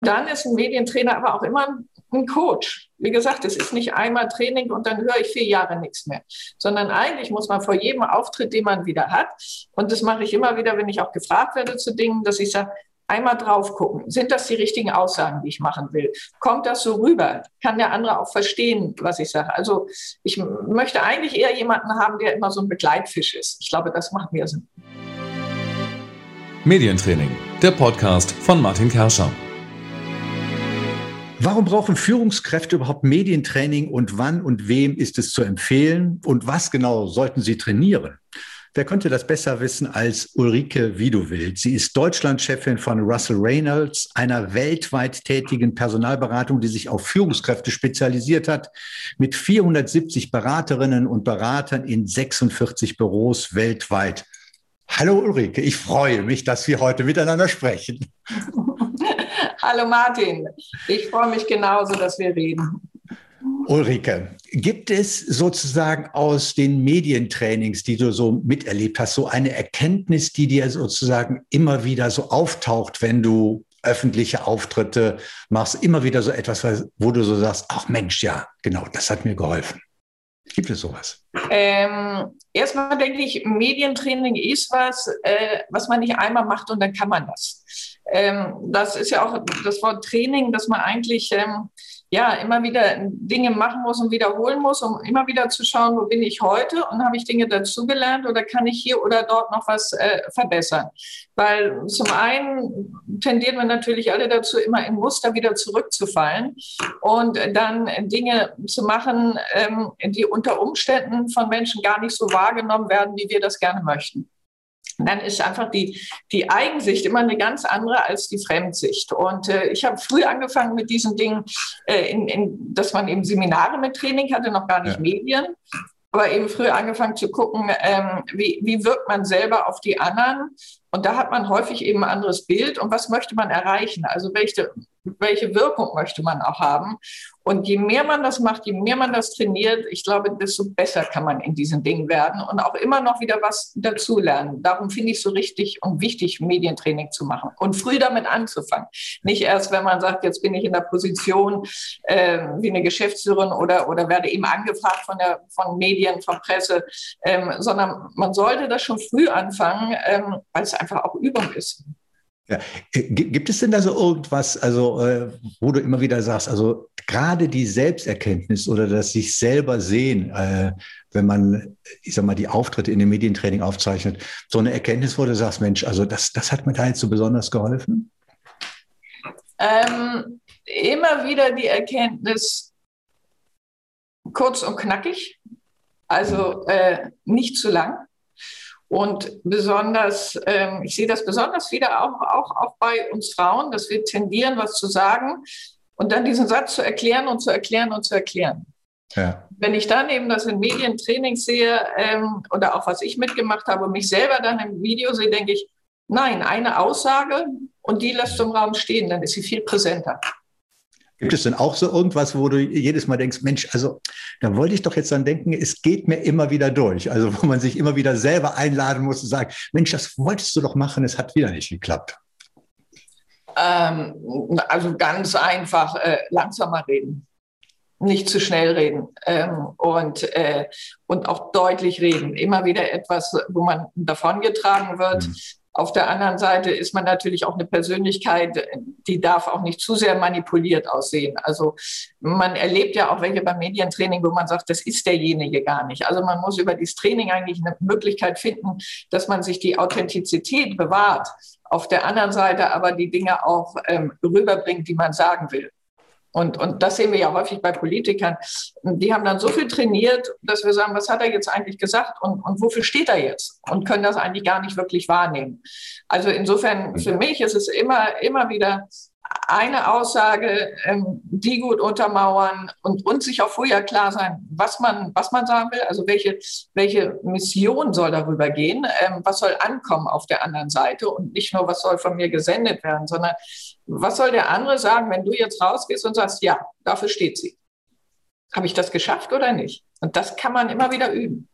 dann ist ein Medientrainer aber auch immer ein Coach. Wie gesagt, es ist nicht einmal Training und dann höre ich vier Jahre nichts mehr, sondern eigentlich muss man vor jedem Auftritt, den man wieder hat, und das mache ich immer wieder, wenn ich auch gefragt werde zu Dingen, dass ich sage, einmal drauf gucken. Sind das die richtigen Aussagen, die ich machen will? Kommt das so rüber? Kann der andere auch verstehen, was ich sage? Also ich möchte eigentlich eher jemanden haben, der immer so ein Begleitfisch ist. Ich glaube, das macht mehr Sinn. Medientraining, der Podcast von Martin Kerscher. Warum brauchen Führungskräfte überhaupt Medientraining und wann und wem ist es zu empfehlen und was genau sollten sie trainieren? Wer könnte das besser wissen als Ulrike Wiedowild? Sie ist Deutschlandchefin von Russell Reynolds, einer weltweit tätigen Personalberatung, die sich auf Führungskräfte spezialisiert hat, mit 470 Beraterinnen und Beratern in 46 Büros weltweit. Hallo Ulrike, ich freue mich, dass wir heute miteinander sprechen. Hallo Martin, ich freue mich genauso, dass wir reden. Ulrike, gibt es sozusagen aus den Medientrainings, die du so miterlebt hast, so eine Erkenntnis, die dir sozusagen immer wieder so auftaucht, wenn du öffentliche Auftritte machst, immer wieder so etwas, wo du so sagst, ach Mensch, ja, genau, das hat mir geholfen. Gibt es sowas? Ähm, erstmal denke ich, Medientraining ist was, äh, was man nicht einmal macht und dann kann man das. Ähm, das ist ja auch das Wort Training, dass man eigentlich ähm, ja immer wieder Dinge machen muss und wiederholen muss, um immer wieder zu schauen, wo bin ich heute und habe ich Dinge dazugelernt oder kann ich hier oder dort noch was äh, verbessern. Weil zum einen tendieren wir natürlich alle dazu, immer in Muster wieder zurückzufallen und dann Dinge zu machen, ähm, die unter Umständen von Menschen gar nicht so wahrgenommen werden, wie wir das gerne möchten dann ist einfach die, die Eigensicht immer eine ganz andere als die Fremdsicht. Und äh, ich habe früh angefangen mit diesen Dingen, äh, in, in, dass man eben Seminare mit Training hatte, noch gar nicht ja. Medien, aber eben früh angefangen zu gucken, ähm, wie, wie wirkt man selber auf die anderen. Und da hat man häufig eben ein anderes Bild. Und was möchte man erreichen? Also welche, welche Wirkung möchte man auch haben? Und je mehr man das macht, je mehr man das trainiert, ich glaube, desto besser kann man in diesen Dingen werden und auch immer noch wieder was dazulernen. Darum finde ich es so richtig und wichtig, Medientraining zu machen und früh damit anzufangen. Nicht erst, wenn man sagt, jetzt bin ich in der Position äh, wie eine Geschäftsführerin oder, oder werde eben angefragt von, der, von Medien, von Presse, ähm, sondern man sollte das schon früh anfangen, ähm, weil es einfach auch Übung ist. Ja. Gibt es denn da so irgendwas, also äh, wo du immer wieder sagst, also gerade die Selbsterkenntnis oder das sich selber sehen, äh, wenn man, ich sag mal, die Auftritte in dem Medientraining aufzeichnet, so eine Erkenntnis, wo du sagst, Mensch, also das, das hat mir da jetzt so besonders geholfen? Ähm, immer wieder die Erkenntnis, kurz und knackig, also äh, nicht zu lang. Und besonders, ähm, ich sehe das besonders wieder auch, auch, auch bei uns Frauen, dass wir tendieren, was zu sagen und dann diesen Satz zu erklären und zu erklären und zu erklären. Ja. Wenn ich dann eben das in Medientrainings sehe ähm, oder auch was ich mitgemacht habe und mich selber dann im Video sehe, denke ich, nein, eine Aussage und die lässt im Raum stehen, dann ist sie viel präsenter. Gibt es denn auch so irgendwas, wo du jedes Mal denkst, Mensch, also da wollte ich doch jetzt dann denken, es geht mir immer wieder durch. Also wo man sich immer wieder selber einladen muss und sagen, Mensch, das wolltest du doch machen, es hat wieder nicht geklappt. Ähm, also ganz einfach äh, langsamer reden, nicht zu schnell reden ähm, und, äh, und auch deutlich reden. Immer wieder etwas, wo man davongetragen wird. Mhm. Auf der anderen Seite ist man natürlich auch eine Persönlichkeit, die darf auch nicht zu sehr manipuliert aussehen. Also man erlebt ja auch welche beim Medientraining, wo man sagt, das ist derjenige gar nicht. Also man muss über dieses Training eigentlich eine Möglichkeit finden, dass man sich die Authentizität bewahrt. Auf der anderen Seite aber die Dinge auch ähm, rüberbringt, die man sagen will. Und, und das sehen wir ja häufig bei Politikern. Die haben dann so viel trainiert, dass wir sagen, was hat er jetzt eigentlich gesagt und, und wofür steht er jetzt? Und können das eigentlich gar nicht wirklich wahrnehmen. Also insofern, für mich ist es immer, immer wieder eine Aussage, ähm, die gut untermauern und, und sich auch vorher klar sein, was man, was man sagen will, also welche, welche Mission soll darüber gehen, ähm, was soll ankommen auf der anderen Seite und nicht nur, was soll von mir gesendet werden, sondern was soll der andere sagen, wenn du jetzt rausgehst und sagst, ja, dafür steht sie. Habe ich das geschafft oder nicht? Und das kann man immer wieder üben.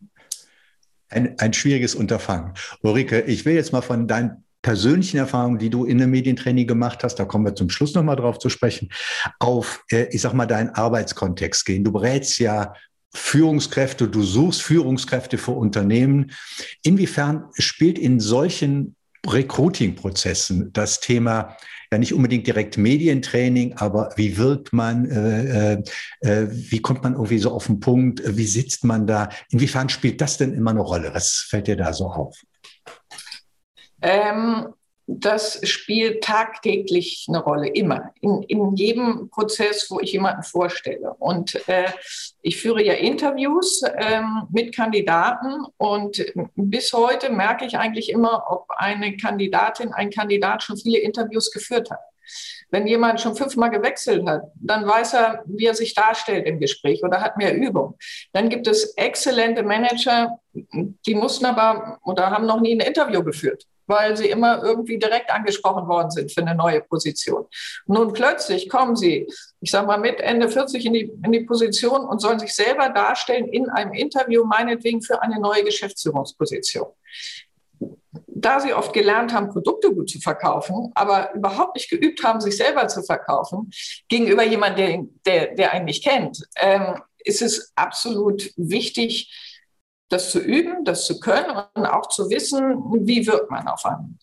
Ein, ein schwieriges Unterfangen. Ulrike, ich will jetzt mal von deinen persönlichen Erfahrungen, die du in einem Medientraining gemacht hast, da kommen wir zum Schluss nochmal drauf zu sprechen, auf, äh, ich sag mal, deinen Arbeitskontext gehen. Du berätst ja Führungskräfte, du suchst Führungskräfte für Unternehmen. Inwiefern spielt in solchen Recruiting-Prozessen das Thema ja nicht unbedingt direkt Medientraining, aber wie wirkt man, äh, äh, äh, wie kommt man irgendwie so auf den Punkt, wie sitzt man da? Inwiefern spielt das denn immer eine Rolle? Was fällt dir da so auf? Ähm, das spielt tagtäglich eine Rolle, immer, in, in jedem Prozess, wo ich jemanden vorstelle. Und äh, ich führe ja Interviews ähm, mit Kandidaten und bis heute merke ich eigentlich immer, ob eine Kandidatin, ein Kandidat schon viele Interviews geführt hat. Wenn jemand schon fünfmal gewechselt hat, dann weiß er, wie er sich darstellt im Gespräch oder hat mehr Übung. Dann gibt es exzellente Manager, die mussten aber oder haben noch nie ein Interview geführt weil sie immer irgendwie direkt angesprochen worden sind für eine neue Position. Nun plötzlich kommen sie, ich sage mal mit Ende 40 in die, in die Position und sollen sich selber darstellen in einem Interview, meinetwegen für eine neue Geschäftsführungsposition. Da sie oft gelernt haben, Produkte gut zu verkaufen, aber überhaupt nicht geübt haben, sich selber zu verkaufen, gegenüber jemandem, der, der, der einen nicht kennt, ähm, ist es absolut wichtig, das zu üben, das zu können und auch zu wissen, wie wirkt man auf einen.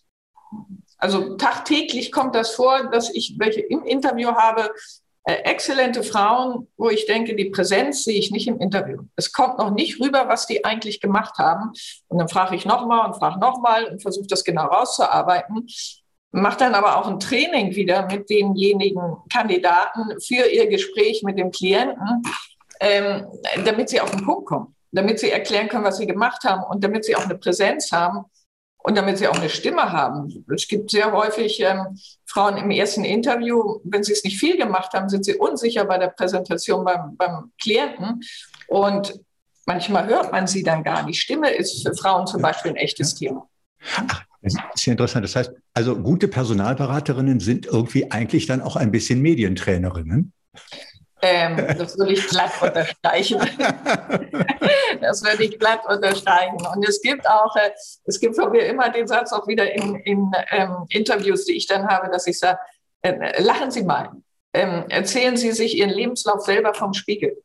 Also tagtäglich kommt das vor, dass ich welche im Interview habe, äh, exzellente Frauen, wo ich denke, die Präsenz sehe ich nicht im Interview. Es kommt noch nicht rüber, was die eigentlich gemacht haben. Und dann frage ich nochmal und frage nochmal und versuche das genau rauszuarbeiten. Mache dann aber auch ein Training wieder mit denjenigen Kandidaten für ihr Gespräch mit dem Klienten, ähm, damit sie auf den Punkt kommen damit sie erklären können, was sie gemacht haben und damit sie auch eine Präsenz haben und damit sie auch eine Stimme haben. Es gibt sehr häufig ähm, Frauen im ersten Interview, wenn sie es nicht viel gemacht haben, sind sie unsicher bei der Präsentation beim, beim Klienten und manchmal hört man sie dann gar nicht. Stimme ist für Frauen zum Beispiel ein echtes Thema. Ach, das ist ja interessant. Das heißt, also gute Personalberaterinnen sind irgendwie eigentlich dann auch ein bisschen Medientrainerinnen. Ähm, das würde ich glatt unterstreichen. das würde ich glatt unterstreichen. Und es gibt auch, äh, es gibt von mir immer den Satz auch wieder in, in ähm, Interviews, die ich dann habe, dass ich sage, äh, lachen Sie mal. Ähm, erzählen Sie sich Ihren Lebenslauf selber vom Spiegel.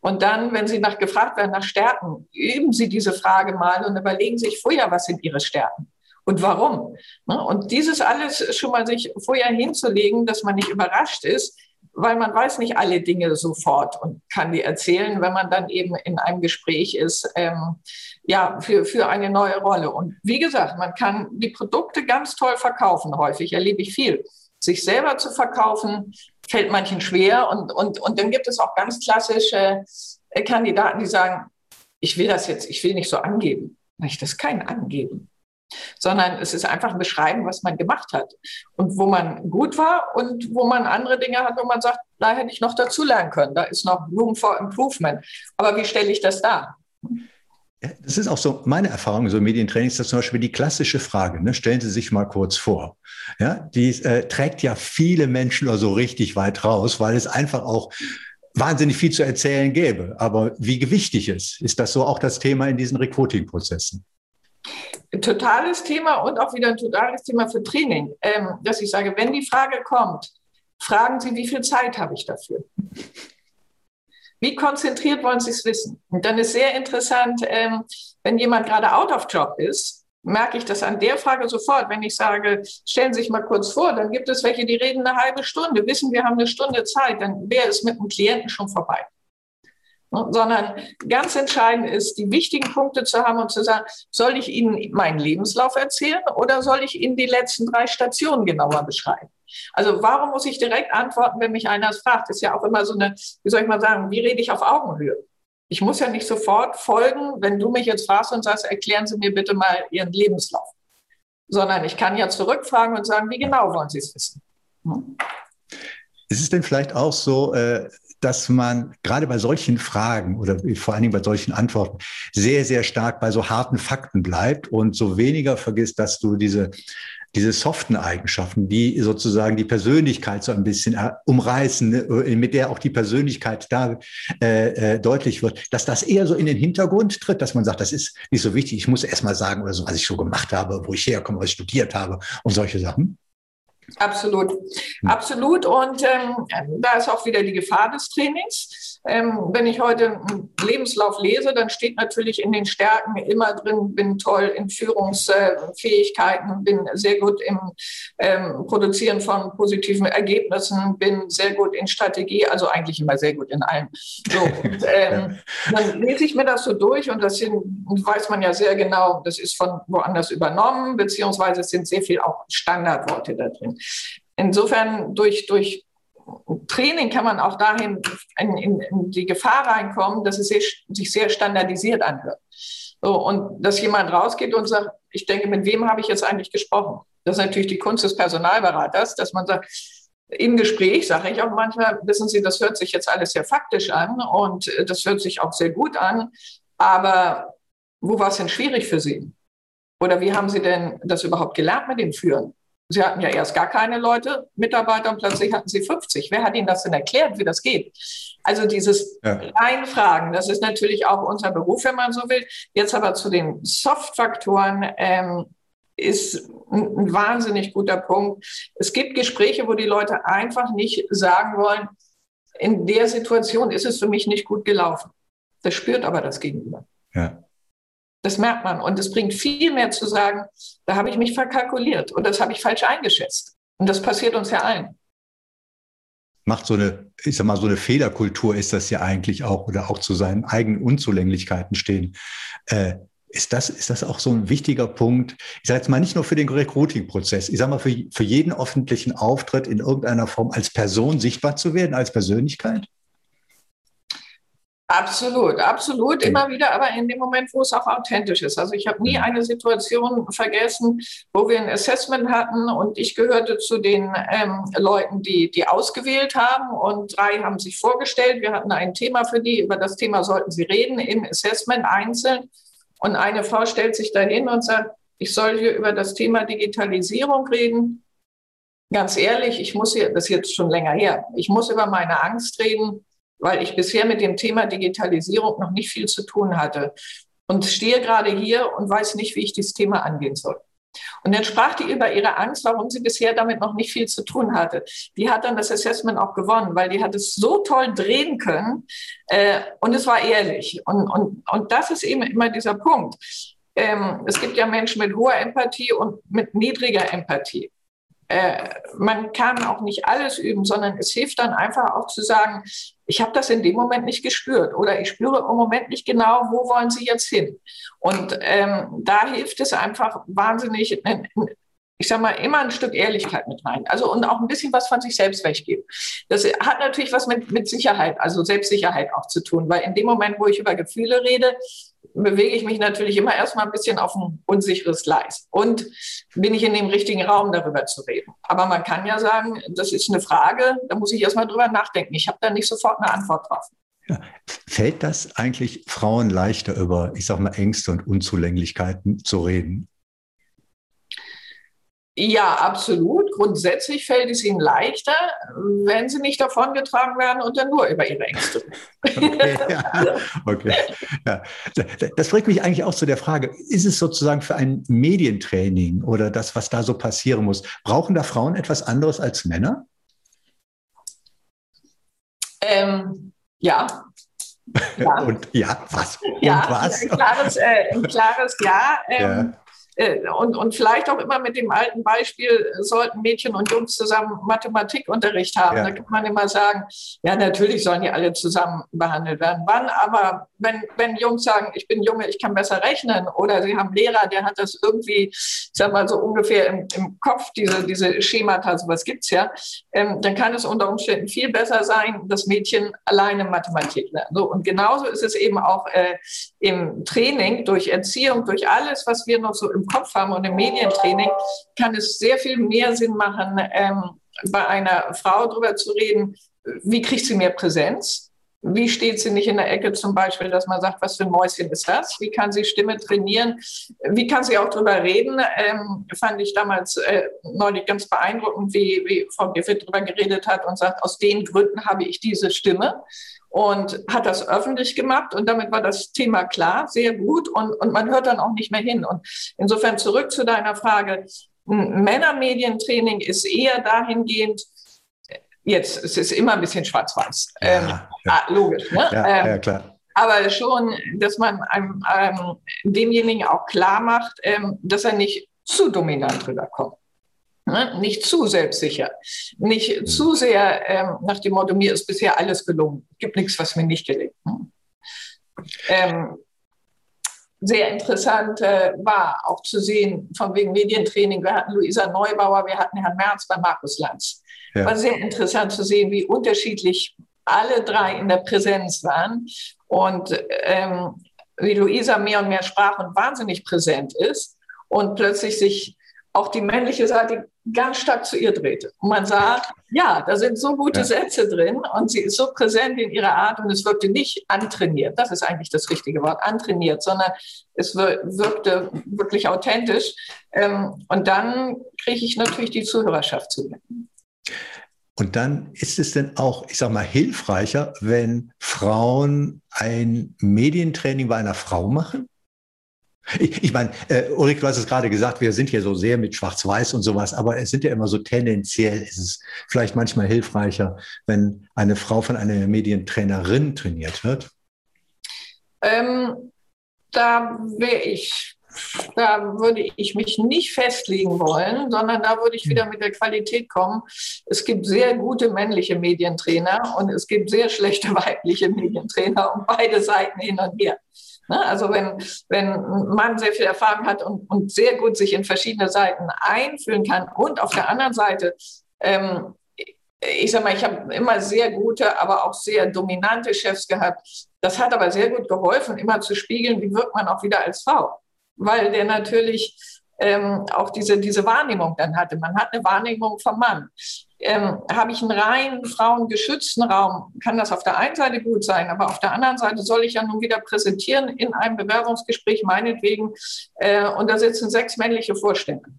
Und dann, wenn Sie nach gefragt werden nach Stärken, üben Sie diese Frage mal und überlegen sich vorher, was sind Ihre Stärken und warum. Ne? Und dieses alles schon mal sich vorher hinzulegen, dass man nicht überrascht ist, weil man weiß nicht alle Dinge sofort und kann die erzählen, wenn man dann eben in einem Gespräch ist, ähm, ja, für, für eine neue Rolle. Und wie gesagt, man kann die Produkte ganz toll verkaufen, häufig erlebe ich viel. Sich selber zu verkaufen, fällt manchen schwer. Und, und, und dann gibt es auch ganz klassische äh, Kandidaten, die sagen, ich will das jetzt, ich will nicht so angeben. Das ist kein Angeben sondern es ist einfach ein Beschreiben, was man gemacht hat und wo man gut war und wo man andere Dinge hat, wo man sagt, da hätte ich noch dazu lernen können, da ist noch Room for Improvement. Aber wie stelle ich das dar? Das ist auch so meine Erfahrung, so Medientrainings, das ist zum Beispiel die klassische Frage, ne? stellen Sie sich mal kurz vor. Ja, die äh, trägt ja viele Menschen so richtig weit raus, weil es einfach auch wahnsinnig viel zu erzählen gäbe. Aber wie gewichtig ist, ist das so auch das Thema in diesen Recruiting-Prozessen? Totales Thema und auch wieder ein totales Thema für Training, ähm, dass ich sage, wenn die Frage kommt, fragen Sie, wie viel Zeit habe ich dafür? Wie konzentriert wollen Sie es wissen? Und dann ist sehr interessant, ähm, wenn jemand gerade out of job ist, merke ich das an der Frage sofort. Wenn ich sage, stellen Sie sich mal kurz vor, dann gibt es welche, die reden eine halbe Stunde, wissen, wir haben eine Stunde Zeit, dann wäre es mit dem Klienten schon vorbei sondern ganz entscheidend ist, die wichtigen Punkte zu haben und zu sagen, soll ich Ihnen meinen Lebenslauf erzählen oder soll ich Ihnen die letzten drei Stationen genauer beschreiben? Also warum muss ich direkt antworten, wenn mich einer fragt? Das ist ja auch immer so eine, wie soll ich mal sagen, wie rede ich auf Augenhöhe? Ich muss ja nicht sofort folgen, wenn du mich jetzt fragst und sagst, erklären Sie mir bitte mal Ihren Lebenslauf. Sondern ich kann ja zurückfragen und sagen, wie genau wollen Sie es wissen? Hm? Ist es denn vielleicht auch so, äh, dass man gerade bei solchen Fragen oder vor allen Dingen bei solchen Antworten sehr, sehr stark bei so harten Fakten bleibt und so weniger vergisst, dass du diese diese soften Eigenschaften, die sozusagen die Persönlichkeit so ein bisschen äh, umreißen, ne, mit der auch die Persönlichkeit da äh, äh, deutlich wird, dass das eher so in den Hintergrund tritt, dass man sagt, das ist nicht so wichtig, ich muss erst mal sagen oder so, was ich so gemacht habe, wo ich herkomme, was ich studiert habe und solche Sachen. Absolut, hm. absolut. Und ähm, da ist auch wieder die Gefahr des Trainings. Ähm, wenn ich heute einen Lebenslauf lese, dann steht natürlich in den Stärken immer drin, bin toll in Führungsfähigkeiten, bin sehr gut im ähm, Produzieren von positiven Ergebnissen, bin sehr gut in Strategie, also eigentlich immer sehr gut in allem. So, und, ähm, dann lese ich mir das so durch und das sind, weiß man ja sehr genau, das ist von woanders übernommen, beziehungsweise es sind sehr viel auch Standardworte da drin. Insofern durch, durch Training kann man auch dahin in, in, in die Gefahr reinkommen, dass es sich, sich sehr standardisiert anhört. So, und dass jemand rausgeht und sagt, ich denke, mit wem habe ich jetzt eigentlich gesprochen? Das ist natürlich die Kunst des Personalberaters, dass man sagt, im Gespräch sage ich auch manchmal, wissen Sie, das hört sich jetzt alles sehr faktisch an und das hört sich auch sehr gut an, aber wo war es denn schwierig für Sie? Oder wie haben Sie denn das überhaupt gelernt mit dem Führen? Sie hatten ja erst gar keine Leute, Mitarbeiter, und plötzlich hatten Sie 50. Wer hat Ihnen das denn erklärt, wie das geht? Also dieses ja. Einfragen, das ist natürlich auch unser Beruf, wenn man so will. Jetzt aber zu den Soft-Faktoren ähm, ist ein, wahnsinnig guter Punkt. Es gibt Gespräche, wo die Leute einfach nicht sagen wollen, in der Situation ist es für mich nicht gut gelaufen. Das spürt aber das Gegenüber. Ja. Das merkt man. Und es bringt viel mehr zu sagen, da habe ich mich verkalkuliert und das habe ich falsch eingeschätzt. Und das passiert uns ja allen. Macht so eine, ich sag mal, so eine Fehlerkultur ist das ja eigentlich auch, oder auch zu seinen eigenen Unzulänglichkeiten stehen. Äh, ist das, ist das auch so ein wichtiger Punkt? Ich sage jetzt mal nicht nur für den Recruiting-Prozess, ich sage mal für, für jeden öffentlichen Auftritt in irgendeiner Form als Person sichtbar zu werden, als Persönlichkeit? Absolut, absolut. Immer wieder, aber in dem Moment, wo es auch authentisch ist. Also ich habe nie eine Situation vergessen, wo wir ein Assessment hatten und ich gehörte zu den ähm, Leuten, die, die ausgewählt haben und drei haben sich vorgestellt. Wir hatten ein Thema für die, über das Thema sollten sie reden im Assessment einzeln. Und eine Frau stellt sich dahin und sagt, ich soll hier über das Thema Digitalisierung reden. Ganz ehrlich, ich muss hier, das ist jetzt schon länger her, ich muss über meine Angst reden weil ich bisher mit dem Thema Digitalisierung noch nicht viel zu tun hatte und stehe gerade hier und weiß nicht, wie ich dieses Thema angehen soll. Und dann sprach die über ihre Angst, warum sie bisher damit noch nicht viel zu tun hatte. Die hat dann das Assessment auch gewonnen, weil die hat es so toll drehen können äh, und es war ehrlich. Und, und, und das ist eben immer dieser Punkt. Ähm, es gibt ja Menschen mit hoher Empathie und mit niedriger Empathie. Äh, man kann auch nicht alles üben, sondern es hilft dann einfach auch zu sagen, ich habe das in dem Moment nicht gespürt oder ich spüre im Moment nicht genau, wo wollen Sie jetzt hin. Und ähm, da hilft es einfach wahnsinnig, ich sage mal, immer ein Stück Ehrlichkeit mit rein. Also und auch ein bisschen was von sich selbst weggeben. Das hat natürlich was mit, mit Sicherheit, also Selbstsicherheit auch zu tun, weil in dem Moment, wo ich über Gefühle rede, bewege ich mich natürlich immer erstmal ein bisschen auf ein unsicheres Gleis. Und bin ich in dem richtigen Raum, darüber zu reden. Aber man kann ja sagen, das ist eine Frage, da muss ich erstmal drüber nachdenken. Ich habe da nicht sofort eine Antwort drauf. Ja. Fällt das eigentlich Frauen leichter über, ich sage mal, Ängste und Unzulänglichkeiten zu reden? Ja, absolut. Grundsätzlich fällt es ihnen leichter, wenn sie nicht davongetragen werden und dann nur über ihre Ängste. Okay, ja. okay. Ja. Das bringt mich eigentlich auch zu der Frage, ist es sozusagen für ein Medientraining oder das, was da so passieren muss, brauchen da Frauen etwas anderes als Männer? Ähm, ja. ja. Und ja, was? Ja, und was? Ein klares, äh, ein klares Ja. Ähm, ja. Äh, und, und vielleicht auch immer mit dem alten Beispiel, sollten Mädchen und Jungs zusammen Mathematikunterricht haben. Ja. Da kann man immer sagen, ja, natürlich sollen die alle zusammen behandelt werden. Wann aber, wenn, wenn Jungs sagen, ich bin Junge, ich kann besser rechnen, oder sie haben Lehrer, der hat das irgendwie, ich sag mal so ungefähr im, im Kopf, diese, diese Schemata, sowas gibt's ja, ähm, dann kann es unter Umständen viel besser sein, das Mädchen alleine Mathematik lernt. So, und genauso ist es eben auch äh, im Training, durch Erziehung, durch alles, was wir noch so im Kopf haben und im Medientraining, kann es sehr viel mehr Sinn machen, ähm, bei einer Frau darüber zu reden, wie kriegt sie mehr Präsenz? Wie steht sie nicht in der Ecke zum Beispiel, dass man sagt, was für ein Mäuschen ist das? Wie kann sie Stimme trainieren? Wie kann sie auch darüber reden? Ähm, fand ich damals äh, neulich ganz beeindruckend, wie, wie Frau Giffey darüber geredet hat und sagt, aus den Gründen habe ich diese Stimme und hat das öffentlich gemacht und damit war das Thema klar, sehr gut und, und man hört dann auch nicht mehr hin. Und insofern zurück zu deiner Frage, Männermedientraining ist eher dahingehend, Jetzt, es ist immer ein bisschen schwarz-weiß. Ja, ähm, ja. Ah, logisch, ne? Ja, ähm, klar. Aber schon, dass man einem, ähm, demjenigen auch klar macht, ähm, dass er nicht zu dominant rüberkommt. Ne? Nicht zu selbstsicher. Nicht mhm. zu sehr ähm, nach dem Motto, mir ist bisher alles gelungen. Es gibt nichts, was mir nicht gelingt. Hm. Sehr interessant äh, war auch zu sehen, von wegen Medientraining. Wir hatten Luisa Neubauer, wir hatten Herrn Merz bei Markus Lanz. Ja. War sehr interessant zu sehen, wie unterschiedlich alle drei in der Präsenz waren und ähm, wie Luisa mehr und mehr sprach und wahnsinnig präsent ist und plötzlich sich auch die männliche Seite ganz stark zu ihr drehte. Und man sah, ja, da sind so gute ja. Sätze drin und sie ist so präsent in ihrer Art und es wirkte nicht antrainiert. Das ist eigentlich das richtige Wort, antrainiert, sondern es wirkte wirklich authentisch. Ähm, und dann kriege ich natürlich die Zuhörerschaft zu mir. Und dann ist es denn auch, ich sag mal, hilfreicher, wenn Frauen ein Medientraining bei einer Frau machen? Ich, ich meine, äh, Ulrich, du hast es gerade gesagt, wir sind hier so sehr mit Schwarz-Weiß und sowas, aber es sind ja immer so tendenziell, ist es vielleicht manchmal hilfreicher, wenn eine Frau von einer Medientrainerin trainiert wird? Ähm, da wäre ich da würde ich mich nicht festlegen wollen, sondern da würde ich wieder hm. mit der Qualität kommen. Es gibt sehr gute männliche Medientrainer und es gibt sehr schlechte weibliche Medientrainer und beide Seiten hin und her. Ne? Also wenn, wenn ein Mann sehr viel Erfahrung hat und, und sehr gut sich in verschiedene Seiten einfühlen kann und auf der anderen Seite ähm, ich sag mal, ich habe immer sehr gute, aber auch sehr dominante Chefs gehabt. Das hat aber sehr gut geholfen, immer zu spiegeln, wie wirkt man auch wieder als Frau weil der natürlich ähm, auch diese, diese Wahrnehmung dann hatte. Man hat eine Wahrnehmung vom Mann. Ähm, Habe ich einen rein frauengeschützten Raum, kann das auf der einen Seite gut sein, aber auf der anderen Seite soll ich ja nun wieder präsentieren in einem Bewerbungsgespräch, meinetwegen, äh, und da sitzen sechs männliche Vorstände.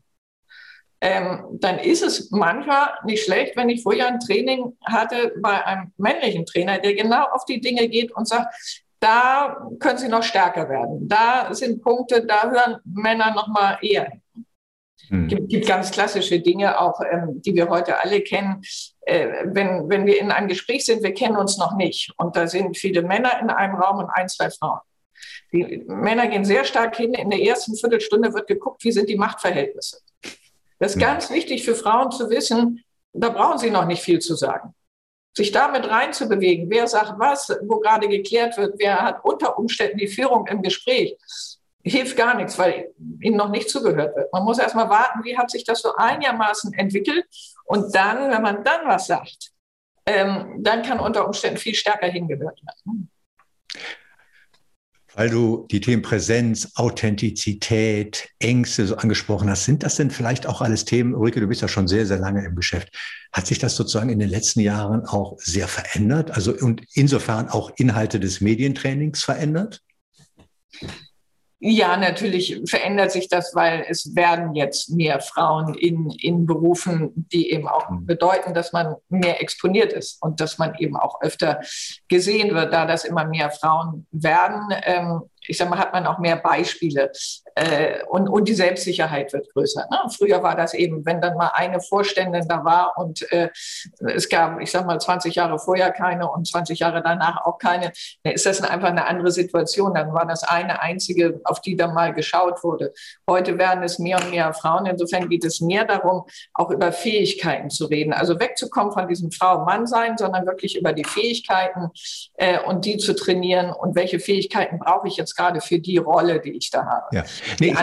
Ähm, dann ist es manchmal nicht schlecht, wenn ich vorher ein Training hatte bei einem männlichen Trainer, der genau auf die Dinge geht und sagt, da können sie noch stärker werden. Da sind Punkte, da hören Männer noch mal eher hin. Hm. Gibt, gibt ganz klassische Dinge auch, ähm, die wir heute alle kennen. Äh, wenn, wenn wir in einem Gespräch sind, wir kennen uns noch nicht und da sind viele Männer in einem Raum und ein, zwei Frauen. Die Männer gehen sehr stark hin. In der ersten Viertelstunde wird geguckt, wie sind die Machtverhältnisse. Das ist hm. ganz wichtig für Frauen zu wissen. Da brauchen sie noch nicht viel zu sagen sich damit reinzubewegen, wer sagt was, wo gerade geklärt wird, wer hat unter Umständen die Führung im Gespräch, hilft gar nichts, weil ihnen noch nicht zugehört wird. Man muss erst mal warten, wie hat sich das so einigermaßen entwickelt. Und dann, wenn man dann was sagt, ähm, dann kann unter Umständen viel stärker hingehört werden weil du die Themen Präsenz, Authentizität, Ängste so angesprochen hast. Sind das denn vielleicht auch alles Themen, Ulrike, du bist ja schon sehr, sehr lange im Geschäft. Hat sich das sozusagen in den letzten Jahren auch sehr verändert? Also und insofern auch Inhalte des Medientrainings verändert? Ja, natürlich verändert sich das, weil es werden jetzt mehr Frauen in, in Berufen, die eben auch mhm. bedeuten, dass man mehr exponiert ist und dass man eben auch öfter gesehen wird, da das immer mehr Frauen werden. Ähm, ich sage mal, hat man auch mehr Beispiele äh, und, und die Selbstsicherheit wird größer. Ne? Früher war das eben, wenn dann mal eine Vorständin da war und äh, es gab, ich sage mal, 20 Jahre vorher keine und 20 Jahre danach auch keine, dann ist das einfach eine andere Situation. Dann war das eine einzige, auf die dann mal geschaut wurde. Heute werden es mehr und mehr Frauen. Insofern geht es mehr darum, auch über Fähigkeiten zu reden. Also wegzukommen von diesem Frau-Mann-Sein, sondern wirklich über die Fähigkeiten äh, und die zu trainieren und welche Fähigkeiten brauche ich jetzt gerade für die Rolle, die ich da habe. Ja. Nee,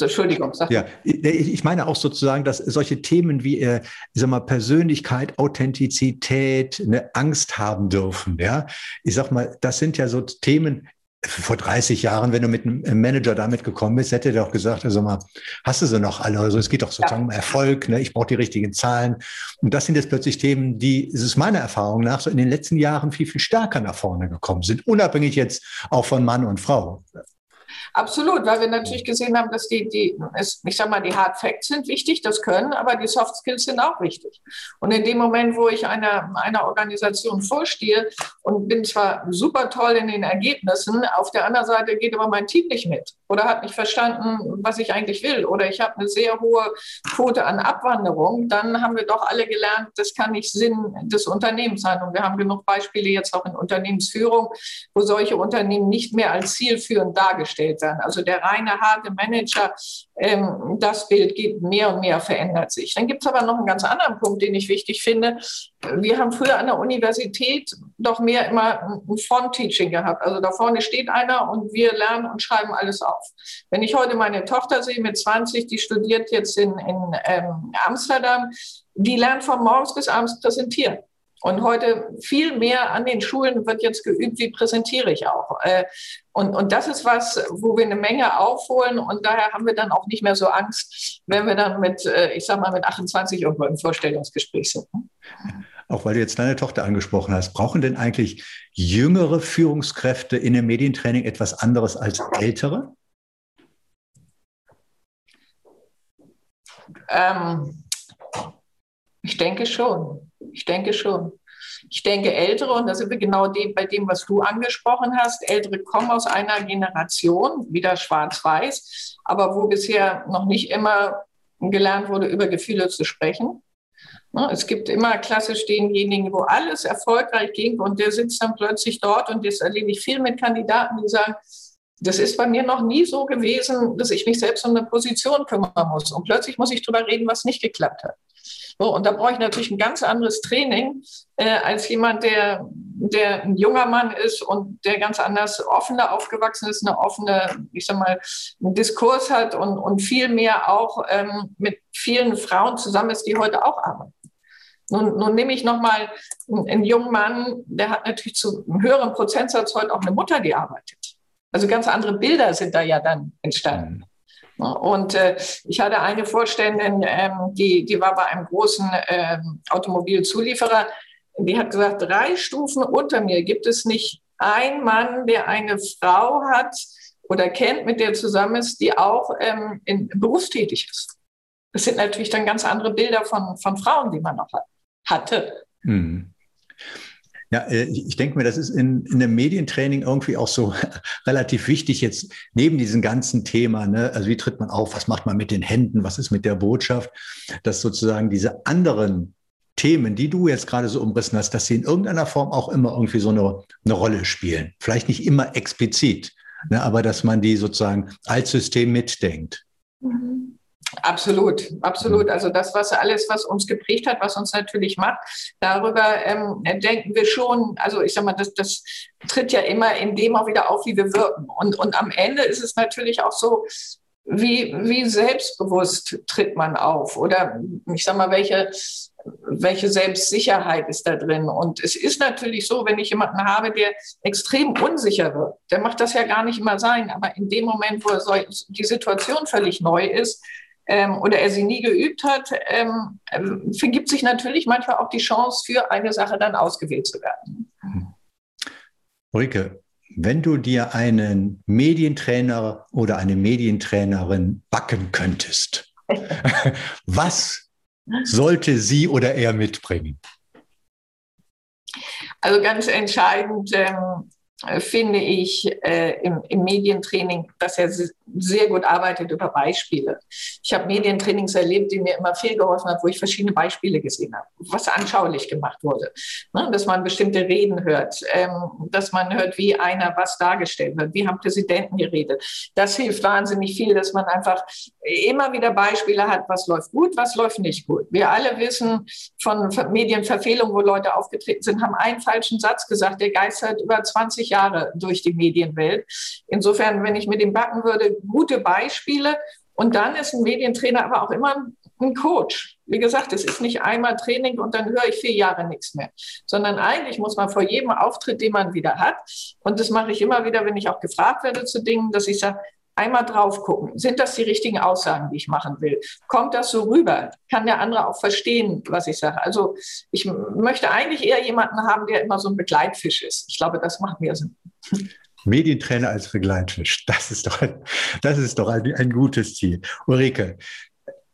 Entschuldigung. Sag ja, ich meine auch sozusagen, dass solche Themen wie, äh, ich sag mal, Persönlichkeit, Authentizität, eine Angst haben dürfen. Ja, ich sag mal, das sind ja so Themen, vor 30 Jahren, wenn du mit einem Manager damit gekommen bist, hätte der auch gesagt, also mal, hast du sie noch alle? Also es geht doch sozusagen ja. um Erfolg, ne? ich brauche die richtigen Zahlen. Und das sind jetzt plötzlich Themen, die, es ist meiner Erfahrung nach, so in den letzten Jahren viel, viel stärker nach vorne gekommen sind, unabhängig jetzt auch von Mann und Frau. Absolut, weil wir natürlich gesehen haben, dass die, die ich sag mal, die Hard Facts sind wichtig, das können, aber die Soft Skills sind auch wichtig. Und in dem Moment, wo ich einer, einer Organisation vorstehe und bin zwar super toll in den Ergebnissen, auf der anderen Seite geht aber mein Team nicht mit oder hat nicht verstanden, was ich eigentlich will oder ich habe eine sehr hohe Quote an Abwanderung, dann haben wir doch alle gelernt, das kann nicht Sinn des Unternehmens sein. Und wir haben genug Beispiele jetzt auch in Unternehmensführung, wo solche Unternehmen nicht mehr als zielführend dargestellt werden. Also der reine harte Manager, ähm, das Bild geht mehr und mehr, verändert sich. Dann gibt es aber noch einen ganz anderen Punkt, den ich wichtig finde. Wir haben früher an der Universität doch mehr immer ein Front-Teaching gehabt. Also da vorne steht einer und wir lernen und schreiben alles auf. Wenn ich heute meine Tochter sehe mit 20, die studiert jetzt in, in ähm, Amsterdam, die lernt von morgens bis abends präsentieren. Und heute viel mehr an den Schulen wird jetzt geübt, wie präsentiere ich auch. Äh, und, und das ist was, wo wir eine Menge aufholen. Und daher haben wir dann auch nicht mehr so Angst, wenn wir dann mit, äh, ich sag mal, mit 28 irgendwo im Vorstellungsgespräch sind. Auch weil du jetzt deine Tochter angesprochen hast, brauchen denn eigentlich jüngere Führungskräfte in dem Medientraining etwas anderes als ältere? Ähm, ich denke schon. Ich denke schon. Ich denke, Ältere, und da sind wir genau dem, bei dem, was du angesprochen hast, Ältere kommen aus einer Generation, wieder schwarz-weiß, aber wo bisher noch nicht immer gelernt wurde, über Gefühle zu sprechen. Ne, es gibt immer klassisch denjenigen, wo alles erfolgreich ging und der sitzt dann plötzlich dort und das erlebe ich viel mit Kandidaten, die sagen, das ist bei mir noch nie so gewesen, dass ich mich selbst um eine Position kümmern muss. Und plötzlich muss ich darüber reden, was nicht geklappt hat. So, und da brauche ich natürlich ein ganz anderes Training äh, als jemand, der, der ein junger Mann ist und der ganz anders offener aufgewachsen ist, eine offene, ich sag mal, einen Diskurs hat und, und viel mehr auch ähm, mit vielen Frauen zusammen ist, die heute auch arbeiten. Nun, nun nehme ich nochmal einen, einen jungen Mann, der hat natürlich zu einem höheren Prozentsatz heute auch eine Mutter, die arbeitet. Also ganz andere Bilder sind da ja dann entstanden. Und äh, ich hatte eine Vorständin, ähm, die, die war bei einem großen ähm, Automobilzulieferer, die hat gesagt, drei Stufen unter mir gibt es nicht einen Mann, der eine Frau hat oder kennt, mit der zusammen ist, die auch ähm, in, berufstätig ist. Das sind natürlich dann ganz andere Bilder von, von Frauen, die man noch hat, hatte. Mhm. Ja, äh, ich denke mir, das ist in, in dem Medientraining irgendwie auch so relativ wichtig jetzt neben diesem ganzen Thema. Ne? Also wie tritt man auf? Was macht man mit den Händen? Was ist mit der Botschaft? Dass sozusagen diese anderen Themen, die du jetzt gerade so umrissen hast, dass sie in irgendeiner Form auch immer irgendwie so eine, eine Rolle spielen. Vielleicht nicht immer explizit, ne? aber dass man die sozusagen als System mitdenkt. Mhm. Absolut, absolut. Also das, was alles, was uns geprägt hat, was uns natürlich macht, darüber ähm, denken wir schon, also ich sag mal, das, das tritt ja immer in dem auch wieder auf, wie wir wirken. Und, und am Ende ist es natürlich auch so, wie, wie selbstbewusst tritt man auf? Oder ich sag mal, welche, welche Selbstsicherheit ist da drin? Und es ist natürlich so, wenn ich jemanden habe, der extrem unsicher wird, der macht das ja gar nicht immer sein, aber in dem Moment, wo die Situation völlig neu ist, ähm, oder er sie nie geübt hat, ähm, ähm, vergibt sich natürlich manchmal auch die Chance, für eine Sache dann ausgewählt zu werden. Ulrike, wenn du dir einen Medientrainer oder eine Medientrainerin backen könntest, was sollte sie oder er mitbringen? Also ganz entscheidend ähm, finde ich äh, im, im, Medientraining, dass er sehr gut arbeitet über Beispiele. Ich habe Medientrainings erlebt, die mir immer viel geholfen hat, wo ich verschiedene Beispiele gesehen habe, was anschaulich gemacht wurde. Ne? Dass man bestimmte Reden hört, ähm, dass man hört, wie einer was dargestellt wird, wie haben Präsidenten geredet. Das hilft wahnsinnig viel, dass man einfach immer wieder Beispiele hat, was läuft gut, was läuft nicht gut. Wir alle wissen von Medienverfehlungen, wo Leute aufgetreten sind, haben einen falschen Satz gesagt, der geistert über 20 Jahre durch die Medienwelt. Insofern, wenn ich mit dem backen würde, gute Beispiele. Und dann ist ein Medientrainer aber auch immer ein Coach. Wie gesagt, es ist nicht einmal Training und dann höre ich vier Jahre nichts mehr, sondern eigentlich muss man vor jedem Auftritt, den man wieder hat, und das mache ich immer wieder, wenn ich auch gefragt werde zu Dingen, dass ich sage, einmal drauf gucken. Sind das die richtigen Aussagen, die ich machen will? Kommt das so rüber? Kann der andere auch verstehen, was ich sage? Also ich möchte eigentlich eher jemanden haben, der immer so ein Begleitfisch ist. Ich glaube, das macht mir Sinn. Medientrainer als Begleitfisch, das ist doch ein, das ist doch ein, ein gutes Ziel. Ulrike,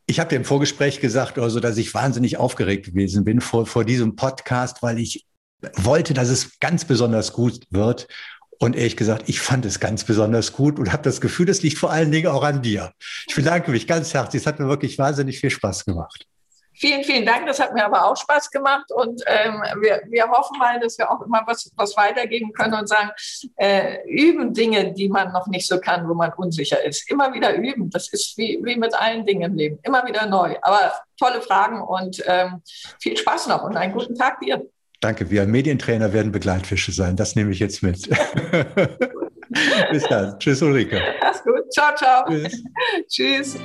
ich habe dir im Vorgespräch gesagt, also, dass ich wahnsinnig aufgeregt gewesen bin vor, vor diesem Podcast, weil ich wollte, dass es ganz besonders gut wird. Und ehrlich gesagt, ich fand es ganz besonders gut und habe das Gefühl, das liegt vor allen Dingen auch an dir. Ich bedanke mich ganz herzlich. Es hat mir wirklich wahnsinnig viel Spaß gemacht. Vielen, vielen Dank. Das hat mir aber auch Spaß gemacht. Und ähm, wir, wir hoffen mal, dass wir auch immer was, was weitergeben können und sagen, äh, üben Dinge, die man noch nicht so kann, wo man unsicher ist. Immer wieder üben. Das ist wie, wie mit allen Dingen im Leben. Immer wieder neu. Aber tolle Fragen und ähm, viel Spaß noch und einen guten Tag dir. Danke. Wir Medientrainer werden Begleitfische sein. Das nehme ich jetzt mit. Bis dann. Tschüss, Ulrike. Alles gut. Ciao, ciao. Tschüss. Tschüss.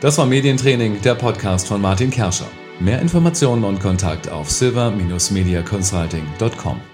Das war Medientraining, der Podcast von Martin Kerscher. Mehr Informationen und Kontakt auf silver-mediaconsulting.com.